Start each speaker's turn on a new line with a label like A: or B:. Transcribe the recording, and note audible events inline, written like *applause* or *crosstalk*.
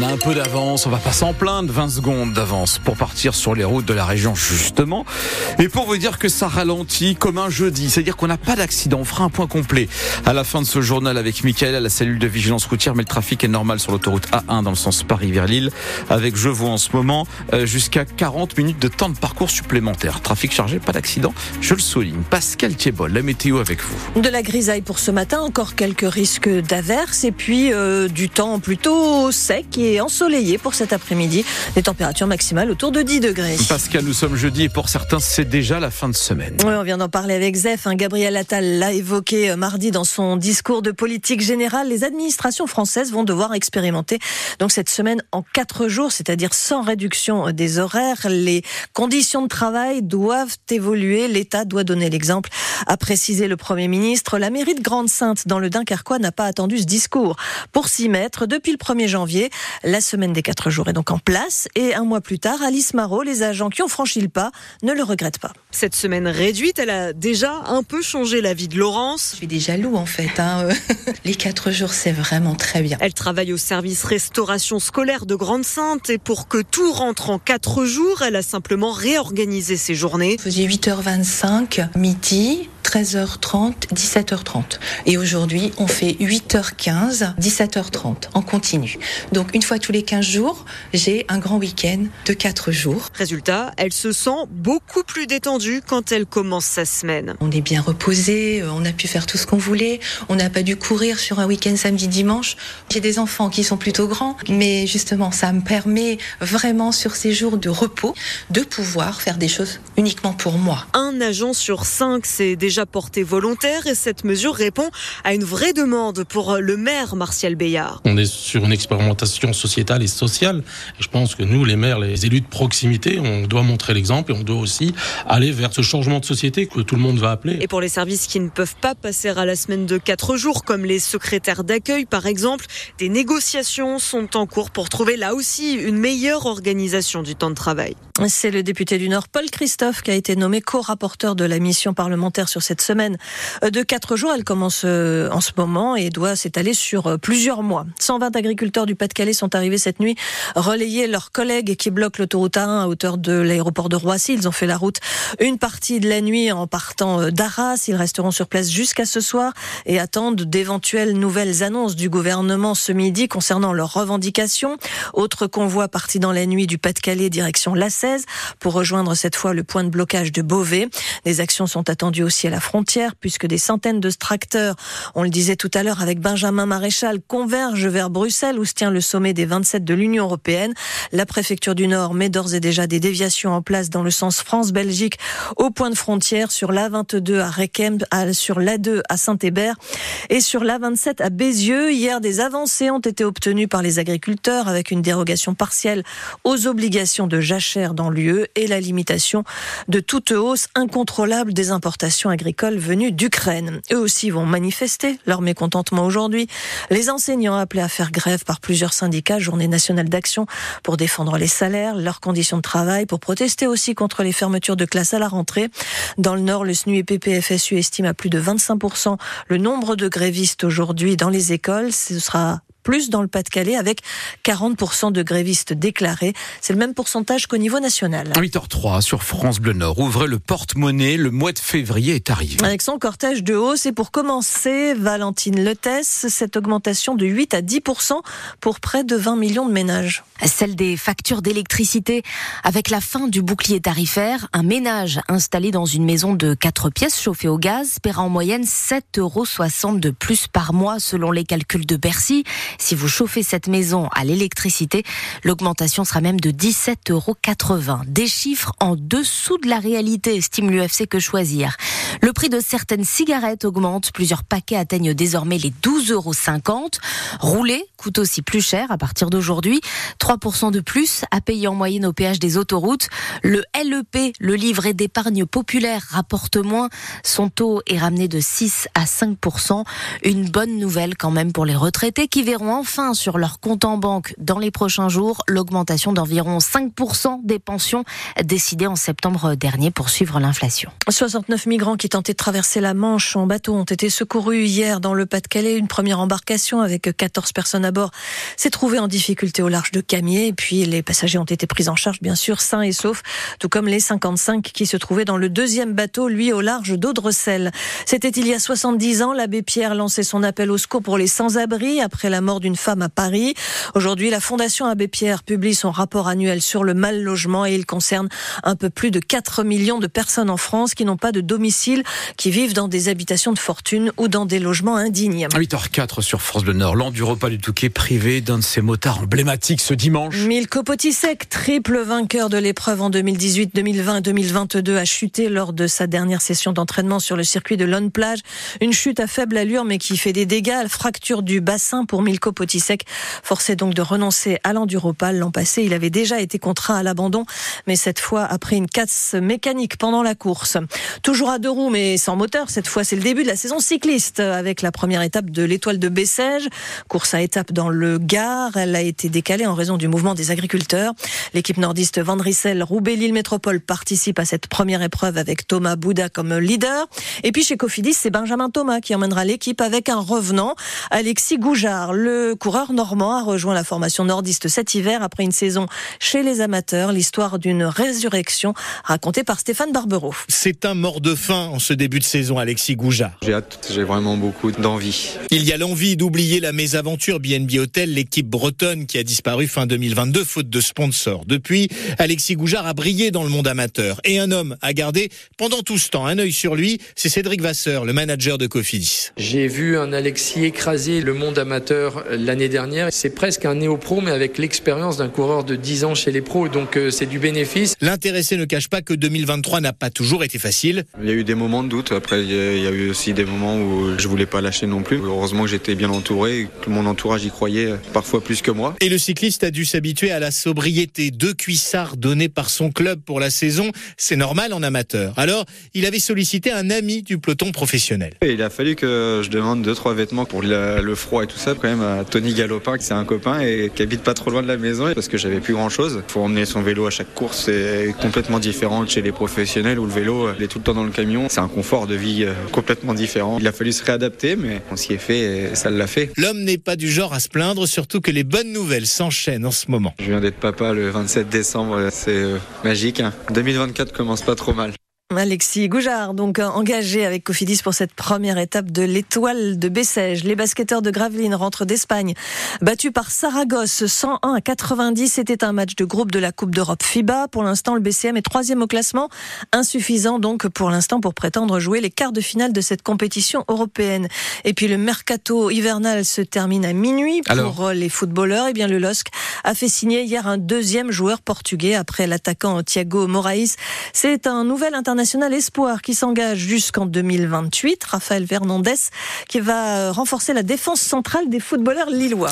A: On a un peu d'avance, on va passer en plein de 20 secondes d'avance pour partir sur les routes de la région justement. Et pour vous dire que ça ralentit comme un jeudi, c'est-à-dire qu'on n'a pas d'accident. On fera un point complet à la fin de ce journal avec Mickaël à la cellule de vigilance routière, mais le trafic est normal sur l'autoroute A1 dans le sens Paris vers Lille, avec je vois en ce moment euh, jusqu'à 40 minutes de temps de parcours supplémentaire. Trafic chargé, pas d'accident, je le souligne. Pascal Thiebol, la météo avec vous.
B: De la grisaille pour ce matin, encore quelques risques d'averses et puis euh, du temps plutôt sec et ensoleillé pour cet après-midi. Des températures maximales autour de 10 degrés.
A: Pascal, nous sommes jeudi et pour certains, c'est déjà la fin de semaine.
B: Oui, on vient d'en parler avec Zef. Hein. Gabriel Attal l'a évoqué euh, mardi dans son discours de politique générale. Les administrations françaises vont devoir expérimenter donc cette semaine en quatre jours, c'est-à-dire sans réduction des horaires. Les conditions de travail doivent évoluer. L'État doit donner l'exemple, a précisé le Premier ministre. La mairie de Grande-Sainte dans le Dunkerquois n'a pas attendu ce discours pour s'y mettre. Depuis le 1er janvier, la semaine des quatre jours est donc en place. Et un mois plus tard, Alice Marot, les agents qui ont franchi le pas, ne le regrettent pas.
C: Cette semaine réduite, elle a déjà un peu changé la vie de Laurence.
D: Je suis des jaloux en fait. Hein. *laughs* Les quatre jours, c'est vraiment très bien.
C: Elle travaille au service restauration scolaire de Grande-Sainte et pour que tout rentre en quatre jours, elle a simplement réorganisé ses journées.
D: Faisiez 8h25, midi, 13h30, 17h30. Et aujourd'hui, on fait 8h15, 17h30 en continu. Donc une fois tous les 15 jours, j'ai un grand week-end de 4 jours.
C: Résultat, elle se sent beaucoup plus détendue quand elle commence sa semaine.
D: On est bien reposé, on a pu faire tout ce qu'on voulait, on n'a pas dû courir sur un week-end samedi dimanche. J'ai des enfants qui sont plutôt grands, mais justement, ça me permet vraiment sur ces jours de repos de pouvoir faire des choses uniquement pour moi.
C: Un agent sur cinq, c'est déjà portée volontaire et cette mesure répond à une vraie demande pour le maire Martial Bayard.
E: On est sur une expérimentation sociétale et sociale. Et je pense que nous, les maires, les élus de proximité, on doit montrer l'exemple et on doit aussi aller vers ce changement de société que tout le monde va appeler.
C: Et pour les services qui ne peuvent pas passer à la semaine de 4 jours, comme les secrétaires d'accueil par exemple, des négociations sont en cours pour trouver là aussi une meilleure organisation du temps de travail.
B: C'est le député du Nord, Paul Christophe, qui a été nommé co-rapporteur de la mission parlementaire sur cette semaine de 4 jours. Elle commence euh, en ce moment et doit s'étaler sur euh, plusieurs mois. 120 agriculteurs du Pas-de-Calais sont arrivés cette nuit relayer leurs collègues qui bloquent l'autoroute A1 à hauteur de l'aéroport de Roissy. Ils ont fait la route une partie de la nuit en partant euh, d'Arras. Ils resteront sur place jusqu'à ce soir et attendent d'éventuelles nouvelles annonces du gouvernement ce midi concernant leurs revendications. Autre convoi parti dans la nuit du Pas-de-Calais direction la 16 pour rejoindre cette fois le point de blocage de Beauvais. Des actions sont attendues aussi à la frontière puisque des centaines de tracteurs, on le disait tout à l'heure avec Benjamin Maréchal, convergent vers Bruxelles où se tient le sommet des 27 de l'Union européenne. La préfecture du Nord met d'ores et déjà des déviations en place dans le sens France-Belgique au point de frontière sur l'A22 à Requem, sur l'A2 à Saint-Hébert et sur l'A27 à Bézieux. Hier, des avancées ont été obtenues par les agriculteurs avec une dérogation partielle aux obligations de jachère dans l'UE et la limitation de toute hausse incontrôlable des importations agricoles venues d'Ukraine. Eux aussi vont manifester leur mécontentement aujourd'hui. Les enseignants appelés à faire grève par plusieurs syndicats, journée nationale d'action pour défendre les salaires, leurs conditions de travail, pour protester aussi contre les fermetures de classes à la rentrée. Dans le Nord, le SNU et PPFSU estiment à plus de 25% le nombre de grévistes aujourd'hui dans les écoles. Ce sera plus dans le Pas-de-Calais avec 40% de grévistes déclarés. C'est le même pourcentage qu'au niveau national.
A: 8h03 sur France Bleu Nord. Ouvrez le porte-monnaie. Le mois de février est arrivé.
B: Avec son cortège de hausse et pour commencer, Valentine Letesse, cette augmentation de 8 à 10% pour près de 20 millions de ménages.
F: Celle des factures d'électricité. Avec la fin du bouclier tarifaire, un ménage installé dans une maison de 4 pièces chauffée au gaz paiera en moyenne 7,60 euros de plus par mois selon les calculs de Bercy. Si vous chauffez cette maison à l'électricité, l'augmentation sera même de 17,80 euros. Des chiffres en dessous de la réalité, estime l'UFC que choisir. Le prix de certaines cigarettes augmente. Plusieurs paquets atteignent désormais les 12,50 euros. Rouler coûte aussi plus cher à partir d'aujourd'hui. 3% de plus à payer en moyenne au péage des autoroutes. Le LEP, le livret d'épargne populaire, rapporte moins. Son taux est ramené de 6 à 5%. Une bonne nouvelle quand même pour les retraités qui verront verront enfin sur leur compte en banque dans les prochains jours l'augmentation d'environ 5% des pensions décidées en septembre dernier pour suivre l'inflation.
B: 69 migrants qui tentaient de traverser la Manche en bateau ont été secourus hier dans le Pas-de-Calais. Une première embarcation avec 14 personnes à bord s'est trouvée en difficulté au large de Camier. Et puis les passagers ont été pris en charge, bien sûr, sains et saufs, tout comme les 55 qui se trouvaient dans le deuxième bateau, lui au large d'Audrecel. C'était il y a 70 ans. L'abbé Pierre lançait son appel au secours pour les sans-abri après la mort d'une femme à Paris. Aujourd'hui, la Fondation Abbé Pierre publie son rapport annuel sur le mal logement et il concerne un peu plus de 4 millions de personnes en France qui n'ont pas de domicile, qui vivent dans des habitations de fortune ou dans des logements indignes.
A: 8h04 sur France Bleu Nord, l'an du repas du Touquet privé d'un de ses motards emblématiques ce dimanche.
B: Milko Potisek, triple vainqueur de l'épreuve en 2018, 2020 et 2022, a chuté lors de sa dernière session d'entraînement sur le circuit de Lone Plage. Une chute à faible allure mais qui fait des dégâts, fracture du bassin pour Milko Potisek, forcé donc de renoncer à l'enduropal. L'an passé, il avait déjà été contraint à l'abandon, mais cette fois après une casse mécanique pendant la course. Toujours à deux roues mais sans moteur, cette fois c'est le début de la saison cycliste avec la première étape de l'étoile de Bessèges, course à étape dans le Gard. Elle a été décalée en raison du mouvement des agriculteurs. L'équipe nordiste Van Rissel Roubaix Lille Métropole participe à cette première épreuve avec Thomas Bouda comme leader. Et puis chez Cofidis, c'est Benjamin Thomas qui emmènera l'équipe avec un revenant, Alexis Goujard. Coureur normand a rejoint la formation nordiste cet hiver après une saison chez les amateurs. L'histoire d'une résurrection racontée par Stéphane Barbero.
G: C'est un mort de faim en ce début de saison, Alexis Goujard.
H: J'ai hâte, j'ai vraiment beaucoup d'envie.
G: Il y a l'envie d'oublier la mésaventure BNB Hotel, l'équipe bretonne qui a disparu fin 2022 faute de sponsors. Depuis, Alexis Goujard a brillé dans le monde amateur et un homme a gardé pendant tout ce temps un œil sur lui, c'est Cédric Vasseur, le manager de Cofidis.
I: J'ai vu un Alexis écraser le monde amateur l'année dernière. C'est presque un néo-pro mais avec l'expérience d'un coureur de 10 ans chez les pros donc euh, c'est du bénéfice.
G: L'intéressé ne cache pas que 2023 n'a pas toujours été facile.
H: Il y a eu des moments de doute. Après, il y a, eu aussi des moments où je voulais pas lâcher non plus. Heureusement que j'étais bien entouré, que mon entourage y croyait parfois plus que moi.
G: Et le cycliste a dû s'habituer à la sobriété. Deux cuissards donnés par son club pour la saison, c'est normal en amateur. Alors, il avait sollicité un ami du peloton professionnel.
H: Et il a fallu que je demande deux trois vêtements pour le, le froid et tout ça quand même à Tony Galopin, qui c'est un copain et qui habite pas trop loin de la maison parce que j'avais plus grand chose. Faut emmener son vélo à chaque course, c'est complètement différent de chez les professionnels où le vélo il est tout le temps dans le camion. C'est un confort de vie euh, complètement différent. Il a fallu se réadapter, mais on s'y est fait et ça l'a fait.
G: L'homme n'est pas du genre à se plaindre, surtout que les bonnes nouvelles s'enchaînent en ce moment.
H: Je viens d'être papa le 27 décembre, c'est euh, magique. hein. 2024 commence pas trop mal.
B: Alexis Goujard, donc euh, engagé avec Cofidis pour cette première étape de l'étoile de Bessèges. Les basketteurs de Gravelines rentrent d'Espagne. Battus par Saragosse 101 à 90, c'était un match de groupe de la Coupe d'Europe FIBA. Pour l'instant, le BCM est troisième au classement. Insuffisant donc pour l'instant pour prétendre jouer les quarts de finale de cette compétition européenne. Et puis le mercato hivernal se termine à minuit pour
A: Alors
B: euh, les footballeurs. Et bien le LOSC a fait signer hier un deuxième joueur portugais après l'attaquant Thiago Moraes. C'est un nouvel international espoir qui s'engage jusqu'en 2028. Raphaël Fernandez qui va euh, renforcer la défense centrale des footballeurs lillois.